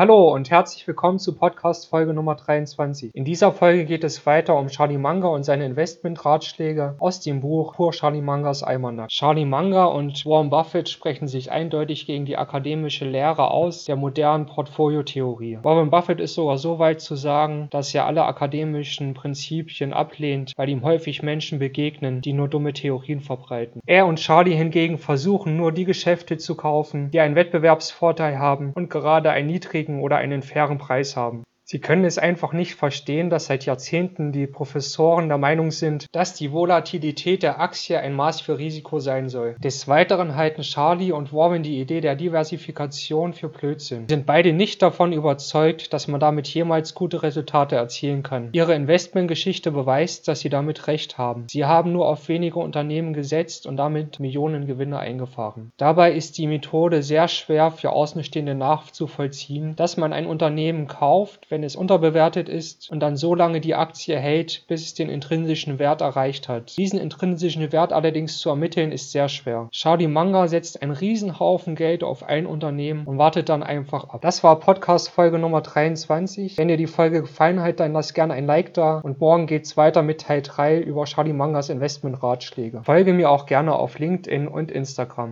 Hallo und herzlich willkommen zu Podcast Folge Nummer 23. In dieser Folge geht es weiter um Charlie Munger und seine Investmentratschläge aus dem Buch Pur Charlie Mungers Almanack. Charlie Munger und Warren Buffett sprechen sich eindeutig gegen die akademische Lehre aus der modernen Portfoliotheorie. Warren Buffett ist sogar so weit zu sagen, dass er alle akademischen Prinzipien ablehnt, weil ihm häufig Menschen begegnen, die nur dumme Theorien verbreiten. Er und Charlie hingegen versuchen nur die Geschäfte zu kaufen, die einen Wettbewerbsvorteil haben und gerade einen niedrigen günstigen oder einen fairen Preis haben Sie können es einfach nicht verstehen, dass seit Jahrzehnten die Professoren der Meinung sind, dass die Volatilität der Aktie ein Maß für Risiko sein soll. Des Weiteren halten Charlie und Warren die Idee der Diversifikation für Blödsinn. Sie sind beide nicht davon überzeugt, dass man damit jemals gute Resultate erzielen kann. Ihre Investmentgeschichte beweist, dass sie damit recht haben. Sie haben nur auf wenige Unternehmen gesetzt und damit Millionen Gewinne eingefahren. Dabei ist die Methode sehr schwer für Außenstehende nachzuvollziehen, dass man ein Unternehmen kauft, wenn wenn es unterbewertet ist und dann so lange die Aktie hält, bis es den intrinsischen Wert erreicht hat. Diesen intrinsischen Wert allerdings zu ermitteln ist sehr schwer. Charlie Munger setzt einen Riesenhaufen Geld auf ein Unternehmen und wartet dann einfach ab. Das war Podcast Folge Nummer 23. Wenn dir die Folge gefallen hat, dann lass gerne ein Like da und morgen geht's weiter mit Teil 3 über Charlie Mangers Investmentratschläge. Folge mir auch gerne auf LinkedIn und Instagram.